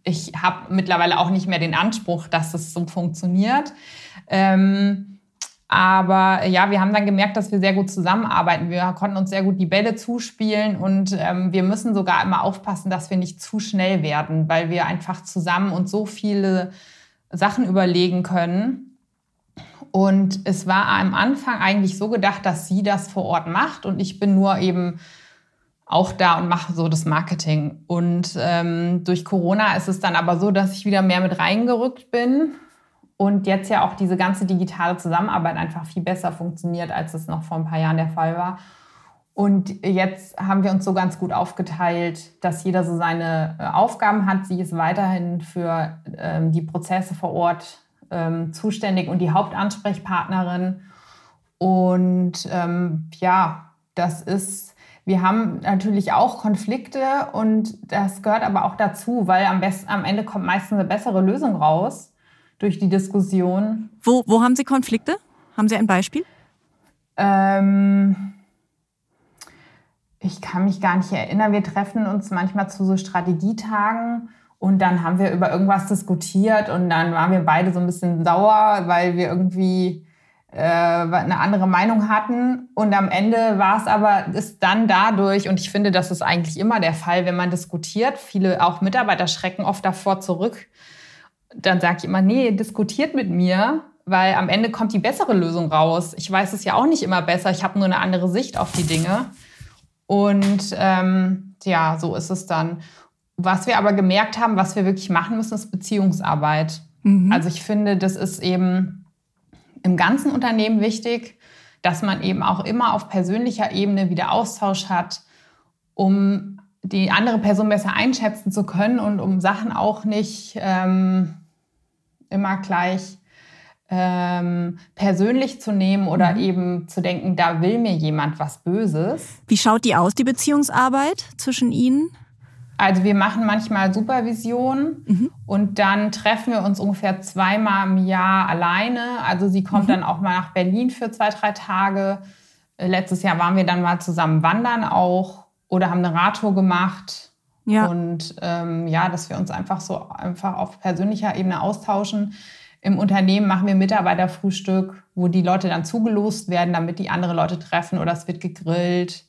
ich habe mittlerweile auch nicht mehr den Anspruch, dass es so funktioniert. Ähm, aber ja, wir haben dann gemerkt, dass wir sehr gut zusammenarbeiten. Wir konnten uns sehr gut die Bälle zuspielen und ähm, wir müssen sogar immer aufpassen, dass wir nicht zu schnell werden, weil wir einfach zusammen uns so viele Sachen überlegen können. Und es war am Anfang eigentlich so gedacht, dass sie das vor Ort macht und ich bin nur eben auch da und mache so das Marketing. Und ähm, durch Corona ist es dann aber so, dass ich wieder mehr mit reingerückt bin und jetzt ja auch diese ganze digitale Zusammenarbeit einfach viel besser funktioniert, als es noch vor ein paar Jahren der Fall war. Und jetzt haben wir uns so ganz gut aufgeteilt, dass jeder so seine äh, Aufgaben hat. Sie ist weiterhin für ähm, die Prozesse vor Ort ähm, zuständig und die Hauptansprechpartnerin. Und ähm, ja, das ist Wir haben natürlich auch Konflikte und das gehört aber auch dazu, weil am, besten, am Ende kommt meistens eine bessere Lösung raus durch die Diskussion. Wo, wo haben Sie Konflikte? Haben Sie ein Beispiel? Ähm, ich kann mich gar nicht erinnern. Wir treffen uns manchmal zu so Strategietagen und dann haben wir über irgendwas diskutiert und dann waren wir beide so ein bisschen sauer, weil wir irgendwie eine andere Meinung hatten. Und am Ende war es aber, ist dann dadurch, und ich finde, das ist eigentlich immer der Fall, wenn man diskutiert, viele auch Mitarbeiter schrecken oft davor zurück. Dann sage ich immer, nee, diskutiert mit mir, weil am Ende kommt die bessere Lösung raus. Ich weiß es ja auch nicht immer besser, ich habe nur eine andere Sicht auf die Dinge. Und ähm, ja, so ist es dann. Was wir aber gemerkt haben, was wir wirklich machen müssen, ist Beziehungsarbeit. Mhm. Also ich finde, das ist eben im ganzen Unternehmen wichtig, dass man eben auch immer auf persönlicher Ebene wieder Austausch hat, um die andere Person besser einschätzen zu können und um Sachen auch nicht ähm, immer gleich ähm, persönlich zu nehmen oder mhm. eben zu denken, da will mir jemand was Böses. Wie schaut die aus, die Beziehungsarbeit zwischen Ihnen? Also wir machen manchmal Supervision mhm. und dann treffen wir uns ungefähr zweimal im Jahr alleine. Also sie kommt mhm. dann auch mal nach Berlin für zwei, drei Tage. Äh, letztes Jahr waren wir dann mal zusammen wandern auch oder haben eine Radtour gemacht. Ja. Und ähm, ja, dass wir uns einfach so einfach auf persönlicher Ebene austauschen. Im Unternehmen machen wir Mitarbeiterfrühstück, wo die Leute dann zugelost werden, damit die andere Leute treffen oder es wird gegrillt.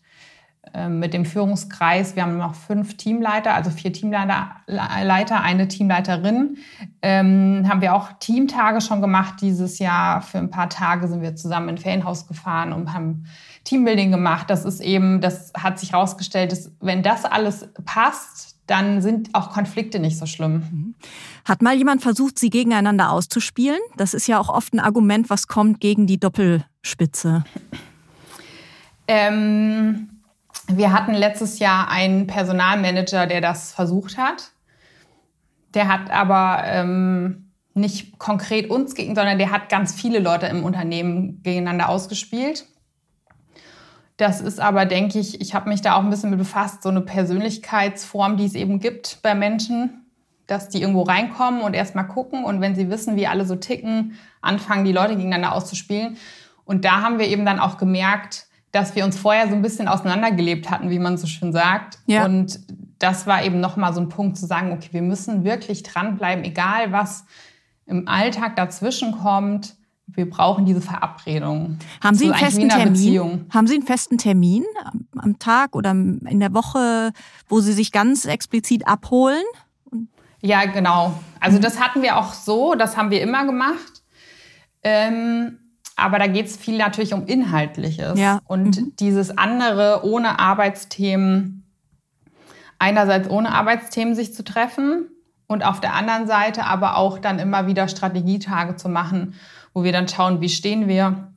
Ähm, mit dem Führungskreis. Wir haben noch fünf Teamleiter, also vier Teamleiter, eine Teamleiterin. Ähm, haben wir auch Teamtage schon gemacht dieses Jahr. Für ein paar Tage sind wir zusammen in Ferienhaus gefahren und haben Teambuilding gemacht. Das ist eben, das hat sich herausgestellt, dass wenn das alles passt, dann sind auch Konflikte nicht so schlimm. Mhm. Hat mal jemand versucht, sie gegeneinander auszuspielen? Das ist ja auch oft ein Argument, was kommt gegen die Doppelspitze. Ähm, wir hatten letztes Jahr einen Personalmanager, der das versucht hat. Der hat aber ähm, nicht konkret uns gegen, sondern der hat ganz viele Leute im Unternehmen gegeneinander ausgespielt. Das ist aber, denke ich, ich habe mich da auch ein bisschen mit befasst, so eine Persönlichkeitsform, die es eben gibt bei Menschen, dass die irgendwo reinkommen und erstmal gucken und wenn sie wissen, wie alle so ticken, anfangen, die Leute gegeneinander auszuspielen. Und da haben wir eben dann auch gemerkt, dass wir uns vorher so ein bisschen auseinandergelebt hatten, wie man so schön sagt. Ja. Und das war eben nochmal so ein Punkt zu sagen, okay, wir müssen wirklich dranbleiben, egal was im Alltag dazwischen kommt. Wir brauchen diese Verabredung. Haben Sie, einen festen Termin? Haben Sie einen festen Termin am Tag oder in der Woche, wo Sie sich ganz explizit abholen? Ja, genau. Also das hatten wir auch so, das haben wir immer gemacht. Ähm, aber da geht es viel natürlich um Inhaltliches. Ja. Und mhm. dieses andere ohne Arbeitsthemen, einerseits ohne Arbeitsthemen sich zu treffen und auf der anderen Seite aber auch dann immer wieder Strategietage zu machen, wo wir dann schauen, wie stehen wir,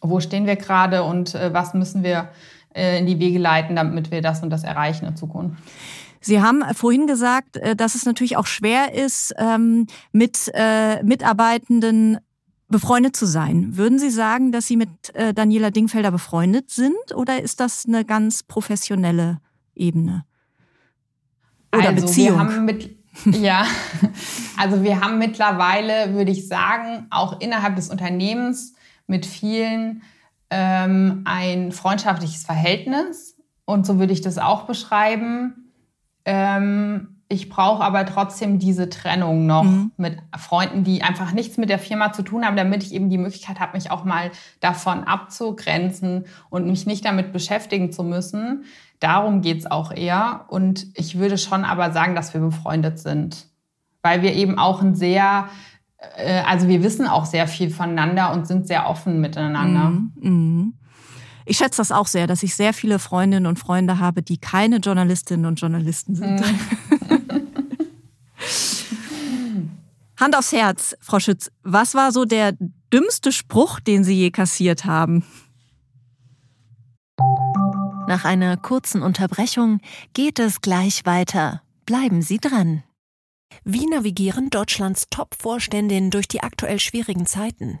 wo stehen wir gerade und äh, was müssen wir äh, in die Wege leiten, damit wir das und das erreichen in Zukunft. Sie haben vorhin gesagt, äh, dass es natürlich auch schwer ist, ähm, mit äh, Mitarbeitenden befreundet zu sein. Würden Sie sagen, dass Sie mit äh, Daniela Dingfelder befreundet sind oder ist das eine ganz professionelle Ebene? Oder also, Beziehung? Wir haben mit, ja, also wir haben mittlerweile, würde ich sagen, auch innerhalb des Unternehmens mit vielen ähm, ein freundschaftliches Verhältnis. Und so würde ich das auch beschreiben. Ähm, ich brauche aber trotzdem diese Trennung noch mhm. mit Freunden, die einfach nichts mit der Firma zu tun haben, damit ich eben die Möglichkeit habe, mich auch mal davon abzugrenzen und mich nicht damit beschäftigen zu müssen. Darum geht's auch eher. Und ich würde schon aber sagen, dass wir befreundet sind, weil wir eben auch ein sehr, äh, also wir wissen auch sehr viel voneinander und sind sehr offen miteinander. Mhm. Mhm. Ich schätze das auch sehr, dass ich sehr viele Freundinnen und Freunde habe, die keine Journalistinnen und Journalisten sind. Mhm. Hand aufs Herz, Frau Schütz, was war so der dümmste Spruch, den Sie je kassiert haben? Nach einer kurzen Unterbrechung geht es gleich weiter. Bleiben Sie dran. Wie navigieren Deutschlands Top-Vorständinnen durch die aktuell schwierigen Zeiten?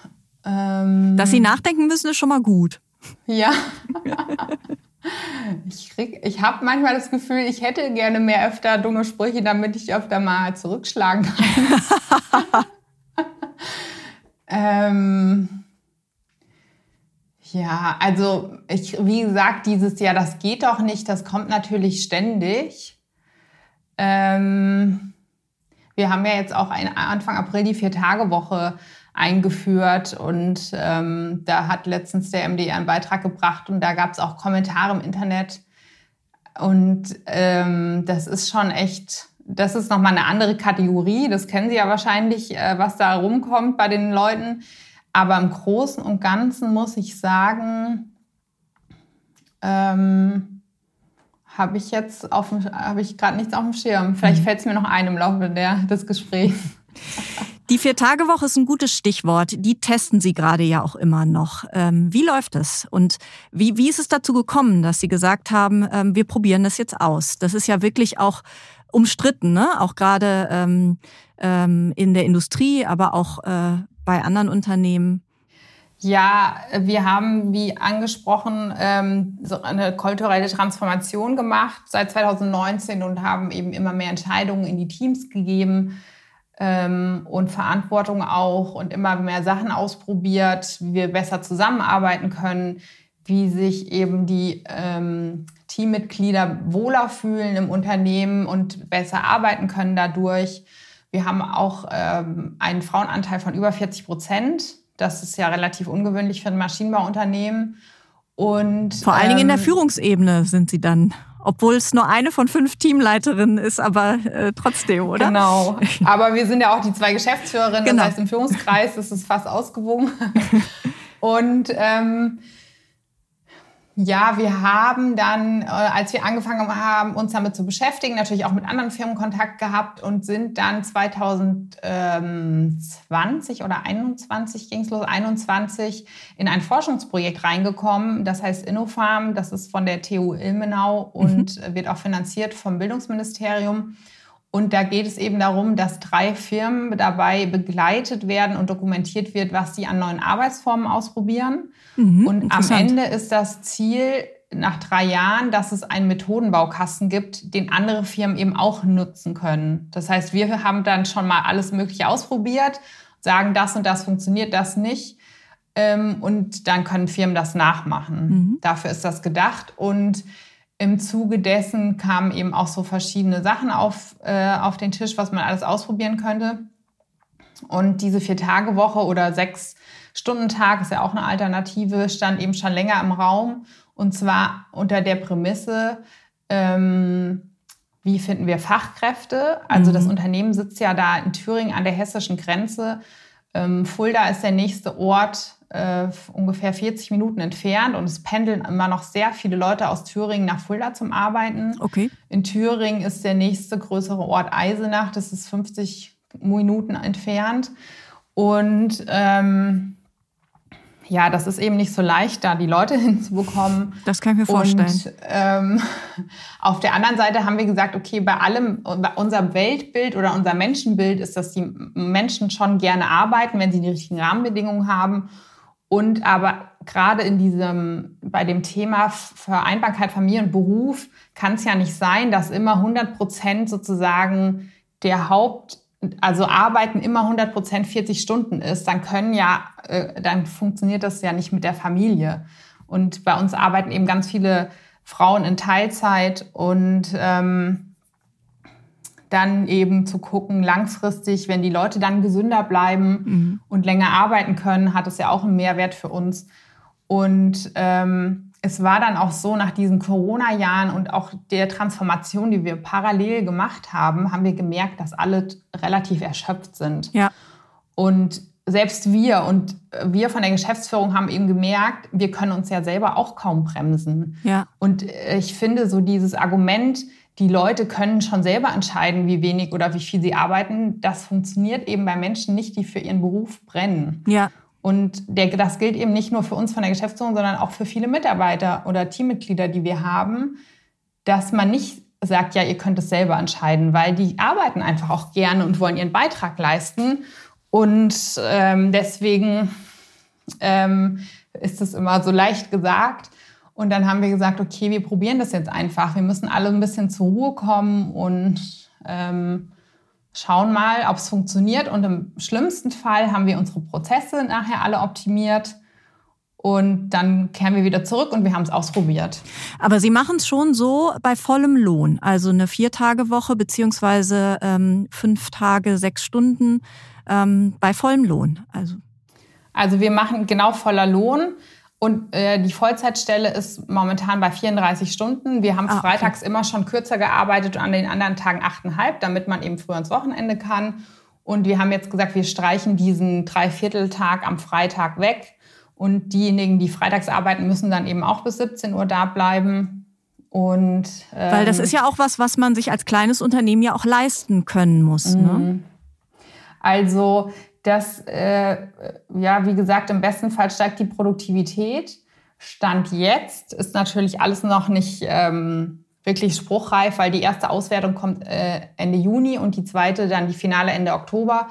ähm, Dass Sie nachdenken müssen, ist schon mal gut. Ja. ich ich habe manchmal das Gefühl, ich hätte gerne mehr öfter dumme Sprüche, damit ich öfter mal zurückschlagen kann. ähm, ja, also ich, wie gesagt, dieses Jahr, das geht doch nicht, das kommt natürlich ständig. Ähm, wir haben ja jetzt auch ein, Anfang April die Vier-Tage-Woche eingeführt und ähm, da hat letztens der MDR einen Beitrag gebracht und da gab es auch Kommentare im Internet und ähm, das ist schon echt, das ist nochmal eine andere Kategorie, das kennen Sie ja wahrscheinlich, äh, was da rumkommt bei den Leuten, aber im Großen und Ganzen muss ich sagen, ähm, habe ich jetzt auf habe ich gerade nichts auf dem Schirm. Vielleicht mhm. fällt es mir noch ein im Laufe der, des Gesprächs. Die Vier-Tage-Woche ist ein gutes Stichwort. Die testen Sie gerade ja auch immer noch. Ähm, wie läuft es? Und wie, wie ist es dazu gekommen, dass Sie gesagt haben, ähm, wir probieren das jetzt aus? Das ist ja wirklich auch umstritten, ne? auch gerade ähm, ähm, in der Industrie, aber auch äh, bei anderen Unternehmen. Ja, wir haben, wie angesprochen, ähm, eine kulturelle Transformation gemacht seit 2019 und haben eben immer mehr Entscheidungen in die Teams gegeben ähm, und Verantwortung auch und immer mehr Sachen ausprobiert, wie wir besser zusammenarbeiten können, wie sich eben die ähm, Teammitglieder wohler fühlen im Unternehmen und besser arbeiten können dadurch. Wir haben auch ähm, einen Frauenanteil von über 40 Prozent das ist ja relativ ungewöhnlich für ein Maschinenbauunternehmen. Und, Vor allen Dingen in der ähm, Führungsebene sind sie dann. Obwohl es nur eine von fünf Teamleiterinnen ist, aber äh, trotzdem, oder? Genau. Aber wir sind ja auch die zwei Geschäftsführerinnen, genau. das heißt im Führungskreis ist es fast ausgewogen. Und ähm, ja, wir haben dann, äh, als wir angefangen haben, uns damit zu beschäftigen, natürlich auch mit anderen Firmen Kontakt gehabt und sind dann 2020 oder 21 ging es los, 21 in ein Forschungsprojekt reingekommen. Das heißt Innofarm, das ist von der TU Ilmenau und mhm. wird auch finanziert vom Bildungsministerium. Und da geht es eben darum, dass drei Firmen dabei begleitet werden und dokumentiert wird, was sie an neuen Arbeitsformen ausprobieren. Mhm, und am Ende ist das Ziel nach drei Jahren, dass es einen Methodenbaukasten gibt, den andere Firmen eben auch nutzen können. Das heißt, wir haben dann schon mal alles Mögliche ausprobiert, sagen, das und das funktioniert, das nicht. Ähm, und dann können Firmen das nachmachen. Mhm. Dafür ist das gedacht. Und im Zuge dessen kamen eben auch so verschiedene Sachen auf, äh, auf den Tisch, was man alles ausprobieren könnte. Und diese Vier-Tage-Woche oder Sechs-Stunden-Tag ist ja auch eine Alternative, stand eben schon länger im Raum. Und zwar unter der Prämisse, ähm, wie finden wir Fachkräfte? Also mhm. das Unternehmen sitzt ja da in Thüringen an der hessischen Grenze. Ähm, Fulda ist der nächste Ort, äh, ungefähr 40 Minuten entfernt und es pendeln immer noch sehr viele Leute aus Thüringen nach Fulda zum Arbeiten. Okay. In Thüringen ist der nächste größere Ort Eisenach, das ist 50 Minuten entfernt. Und ähm, ja, das ist eben nicht so leicht, da die Leute hinzubekommen. Das kann ich mir vorstellen. Und ähm, auf der anderen Seite haben wir gesagt, okay, bei allem, bei unserem Weltbild oder unser Menschenbild ist, dass die Menschen schon gerne arbeiten, wenn sie die richtigen Rahmenbedingungen haben. Und aber gerade in diesem, bei dem Thema Vereinbarkeit Familie und Beruf kann es ja nicht sein, dass immer 100 Prozent sozusagen der Haupt, also Arbeiten immer 100 Prozent 40 Stunden ist. Dann können ja, äh, dann funktioniert das ja nicht mit der Familie. Und bei uns arbeiten eben ganz viele Frauen in Teilzeit und ähm, dann eben zu gucken, langfristig, wenn die Leute dann gesünder bleiben mhm. und länger arbeiten können, hat es ja auch einen Mehrwert für uns. Und ähm, es war dann auch so, nach diesen Corona-Jahren und auch der Transformation, die wir parallel gemacht haben, haben wir gemerkt, dass alle relativ erschöpft sind. Ja. Und selbst wir und wir von der Geschäftsführung haben eben gemerkt, wir können uns ja selber auch kaum bremsen. Ja. Und ich finde so dieses Argument, die Leute können schon selber entscheiden, wie wenig oder wie viel sie arbeiten, das funktioniert eben bei Menschen nicht, die für ihren Beruf brennen. Ja. Und der, das gilt eben nicht nur für uns von der Geschäftsführung, sondern auch für viele Mitarbeiter oder Teammitglieder, die wir haben, dass man nicht sagt, ja, ihr könnt es selber entscheiden, weil die arbeiten einfach auch gerne und wollen ihren Beitrag leisten. Und ähm, deswegen ähm, ist es immer so leicht gesagt. Und dann haben wir gesagt, okay, wir probieren das jetzt einfach. Wir müssen alle ein bisschen zur Ruhe kommen und ähm, schauen mal, ob es funktioniert. Und im schlimmsten Fall haben wir unsere Prozesse nachher alle optimiert. Und dann kehren wir wieder zurück und wir haben es ausprobiert. Aber Sie machen es schon so bei vollem Lohn, also eine Vier-Tage-Woche beziehungsweise ähm, fünf Tage, sechs Stunden ähm, bei vollem Lohn. Also. also wir machen genau voller Lohn. Und äh, die Vollzeitstelle ist momentan bei 34 Stunden. Wir haben ah, freitags okay. immer schon kürzer gearbeitet und an den anderen Tagen achteinhalb, damit man eben früher ins Wochenende kann. Und wir haben jetzt gesagt, wir streichen diesen Dreivierteltag am Freitag weg. Und diejenigen, die freitags arbeiten, müssen dann eben auch bis 17 Uhr da bleiben. Und, ähm, Weil das ist ja auch was, was man sich als kleines Unternehmen ja auch leisten können muss. Ne? Mhm. Also dass, äh, ja, wie gesagt, im besten Fall steigt die Produktivität. Stand jetzt ist natürlich alles noch nicht ähm, wirklich spruchreif, weil die erste Auswertung kommt äh, Ende Juni und die zweite dann die Finale Ende Oktober.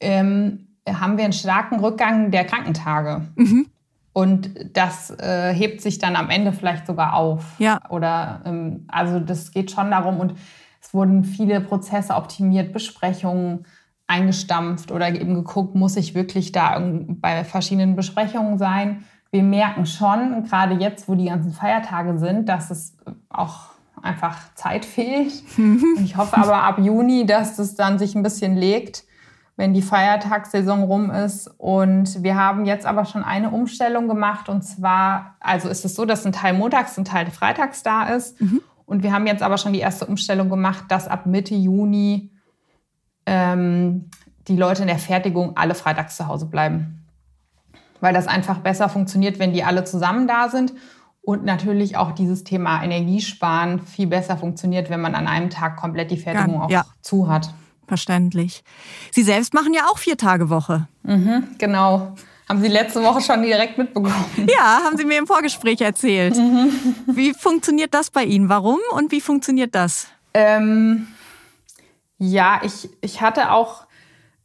Ähm, haben wir einen starken Rückgang der Krankentage. Mhm. Und das äh, hebt sich dann am Ende vielleicht sogar auf. Ja. Oder ähm, also das geht schon darum und es wurden viele Prozesse optimiert, Besprechungen eingestampft oder eben geguckt, muss ich wirklich da bei verschiedenen Besprechungen sein. Wir merken schon, gerade jetzt, wo die ganzen Feiertage sind, dass es auch einfach Zeit fehlt. ich hoffe aber ab Juni, dass das dann sich ein bisschen legt, wenn die Feiertagssaison rum ist. Und wir haben jetzt aber schon eine Umstellung gemacht. Und zwar, also ist es so, dass ein Teil montags, ein Teil freitags da ist. Mhm. Und wir haben jetzt aber schon die erste Umstellung gemacht, dass ab Mitte Juni ähm, die Leute in der Fertigung alle freitags zu Hause bleiben. Weil das einfach besser funktioniert, wenn die alle zusammen da sind. Und natürlich auch dieses Thema Energiesparen viel besser funktioniert, wenn man an einem Tag komplett die Fertigung ja, auch ja. zu hat. Verständlich. Sie selbst machen ja auch vier Tage Woche. Mhm, genau. Haben Sie letzte Woche schon direkt mitbekommen? Ja, haben Sie mir im Vorgespräch erzählt. Mhm. Wie funktioniert das bei Ihnen? Warum und wie funktioniert das? Ähm, ja, ich, ich hatte auch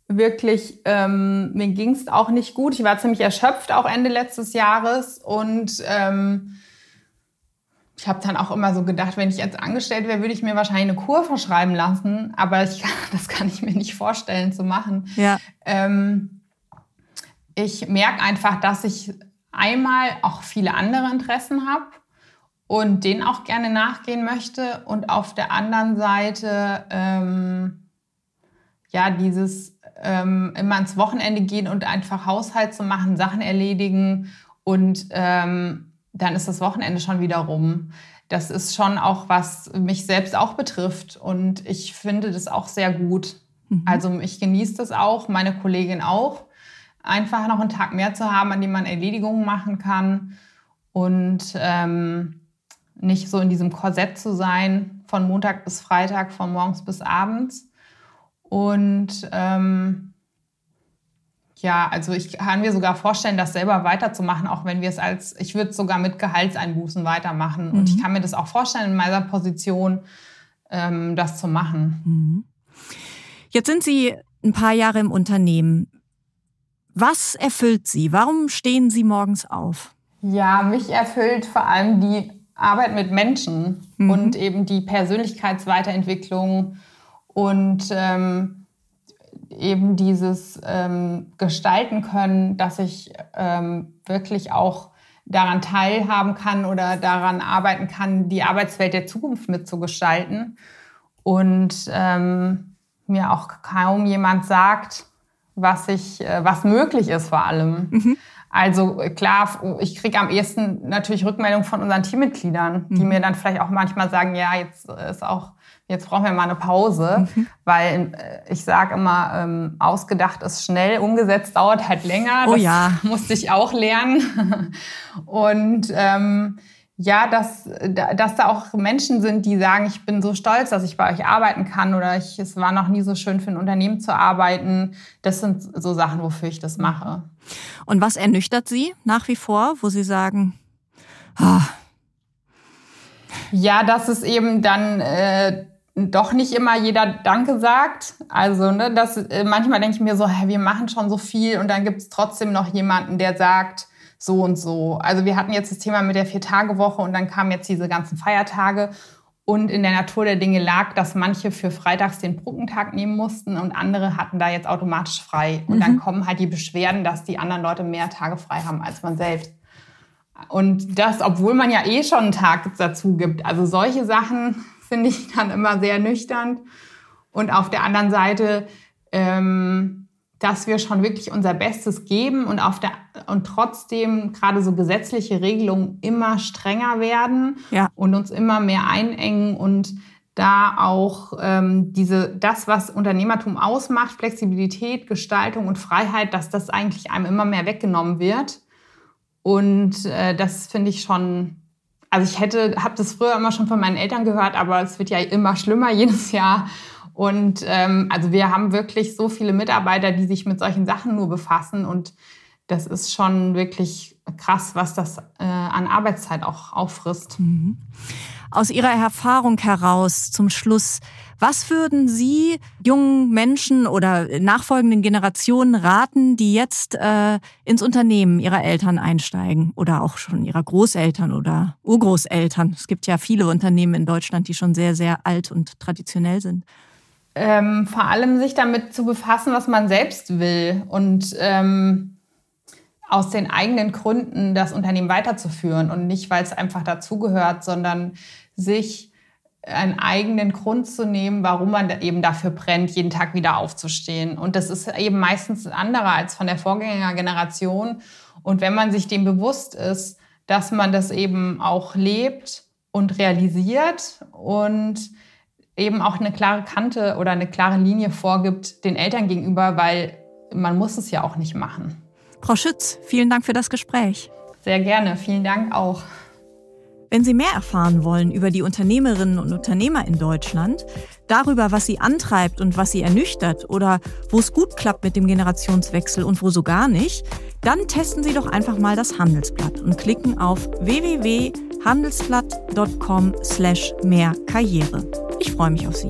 wirklich, ähm, mir ging es auch nicht gut. Ich war ziemlich erschöpft auch Ende letztes Jahres und ähm, ich habe dann auch immer so gedacht, wenn ich jetzt angestellt wäre, würde ich mir wahrscheinlich eine Kur verschreiben lassen. Aber ich, das kann ich mir nicht vorstellen zu machen. Ja. Ähm, ich merke einfach, dass ich einmal auch viele andere Interessen habe und denen auch gerne nachgehen möchte. Und auf der anderen Seite, ähm, ja, dieses ähm, immer ans Wochenende gehen und einfach Haushalt zu machen, Sachen erledigen und ähm, dann ist das Wochenende schon wieder rum. Das ist schon auch, was mich selbst auch betrifft. Und ich finde das auch sehr gut. Mhm. Also ich genieße das auch, meine Kollegin auch, einfach noch einen Tag mehr zu haben, an dem man Erledigungen machen kann. Und ähm, nicht so in diesem Korsett zu sein, von Montag bis Freitag, von morgens bis abends. Und ähm, ja, also ich kann mir sogar vorstellen, das selber weiterzumachen, auch wenn wir es als, ich würde sogar mit Gehaltseinbußen weitermachen. Mhm. Und ich mhm. kann mir das auch vorstellen, in meiner Position ähm, das zu machen. Mhm. Jetzt sind Sie ein paar Jahre im Unternehmen. Was erfüllt Sie? Warum stehen Sie morgens auf? Ja, mich erfüllt vor allem die Arbeit mit Menschen mhm. und eben die Persönlichkeitsweiterentwicklung und ähm, eben dieses ähm, Gestalten können, dass ich ähm, wirklich auch daran teilhaben kann oder daran arbeiten kann, die Arbeitswelt der Zukunft mitzugestalten. Und ähm, mir auch kaum jemand sagt, was ich, äh, was möglich ist vor allem. Mhm. Also klar, ich kriege am ehesten natürlich Rückmeldungen von unseren Teammitgliedern, die mhm. mir dann vielleicht auch manchmal sagen, ja, jetzt ist auch, jetzt brauchen wir mal eine Pause, mhm. weil äh, ich sage immer, ähm, ausgedacht ist schnell, umgesetzt dauert halt länger. Oh das ja. musste ich auch lernen. Und ähm, ja, dass, dass da auch Menschen sind, die sagen, ich bin so stolz, dass ich bei euch arbeiten kann oder ich, es war noch nie so schön für ein Unternehmen zu arbeiten. Das sind so Sachen, wofür ich das mache. Und was ernüchtert Sie nach wie vor, wo Sie sagen, ah. ja, dass es eben dann äh, doch nicht immer jeder Danke sagt. Also, ne, das, äh, manchmal denke ich mir so, hä, wir machen schon so viel und dann gibt es trotzdem noch jemanden, der sagt, so und so. Also wir hatten jetzt das Thema mit der Vier-Tage-Woche und dann kamen jetzt diese ganzen Feiertage. Und in der Natur der Dinge lag, dass manche für freitags den Brückentag nehmen mussten und andere hatten da jetzt automatisch frei. Und mhm. dann kommen halt die Beschwerden, dass die anderen Leute mehr Tage frei haben als man selbst. Und das, obwohl man ja eh schon einen Tag dazu gibt. Also solche Sachen finde ich dann immer sehr nüchtern. Und auf der anderen Seite ähm, dass wir schon wirklich unser Bestes geben und, auf der, und trotzdem gerade so gesetzliche Regelungen immer strenger werden ja. und uns immer mehr einengen und da auch ähm, diese, das, was Unternehmertum ausmacht, Flexibilität, Gestaltung und Freiheit, dass das eigentlich einem immer mehr weggenommen wird. Und äh, das finde ich schon, also ich hätte, habe das früher immer schon von meinen Eltern gehört, aber es wird ja immer schlimmer jedes Jahr. Und ähm, also wir haben wirklich so viele Mitarbeiter, die sich mit solchen Sachen nur befassen. Und das ist schon wirklich krass, was das äh, an Arbeitszeit auch auffrisst. Mhm. Aus Ihrer Erfahrung heraus zum Schluss, was würden Sie jungen Menschen oder nachfolgenden Generationen raten, die jetzt äh, ins Unternehmen ihrer Eltern einsteigen oder auch schon ihrer Großeltern oder Urgroßeltern? Es gibt ja viele Unternehmen in Deutschland, die schon sehr, sehr alt und traditionell sind ähm, vor allem sich damit zu befassen, was man selbst will und ähm, aus den eigenen Gründen das Unternehmen weiterzuführen und nicht, weil es einfach dazugehört, sondern sich einen eigenen Grund zu nehmen, warum man eben dafür brennt, jeden Tag wieder aufzustehen. Und das ist eben meistens ein anderer als von der Vorgängergeneration. Und wenn man sich dem bewusst ist, dass man das eben auch lebt und realisiert und eben auch eine klare Kante oder eine klare Linie vorgibt den Eltern gegenüber, weil man muss es ja auch nicht machen. Frau Schütz, vielen Dank für das Gespräch. Sehr gerne, vielen Dank auch. Wenn Sie mehr erfahren wollen über die Unternehmerinnen und Unternehmer in Deutschland, darüber, was sie antreibt und was sie ernüchtert oder wo es gut klappt mit dem Generationswechsel und wo so gar nicht, dann testen Sie doch einfach mal das Handelsblatt und klicken auf www.handelsblatt.com slash mehr Karriere. Ich freue mich auf Sie.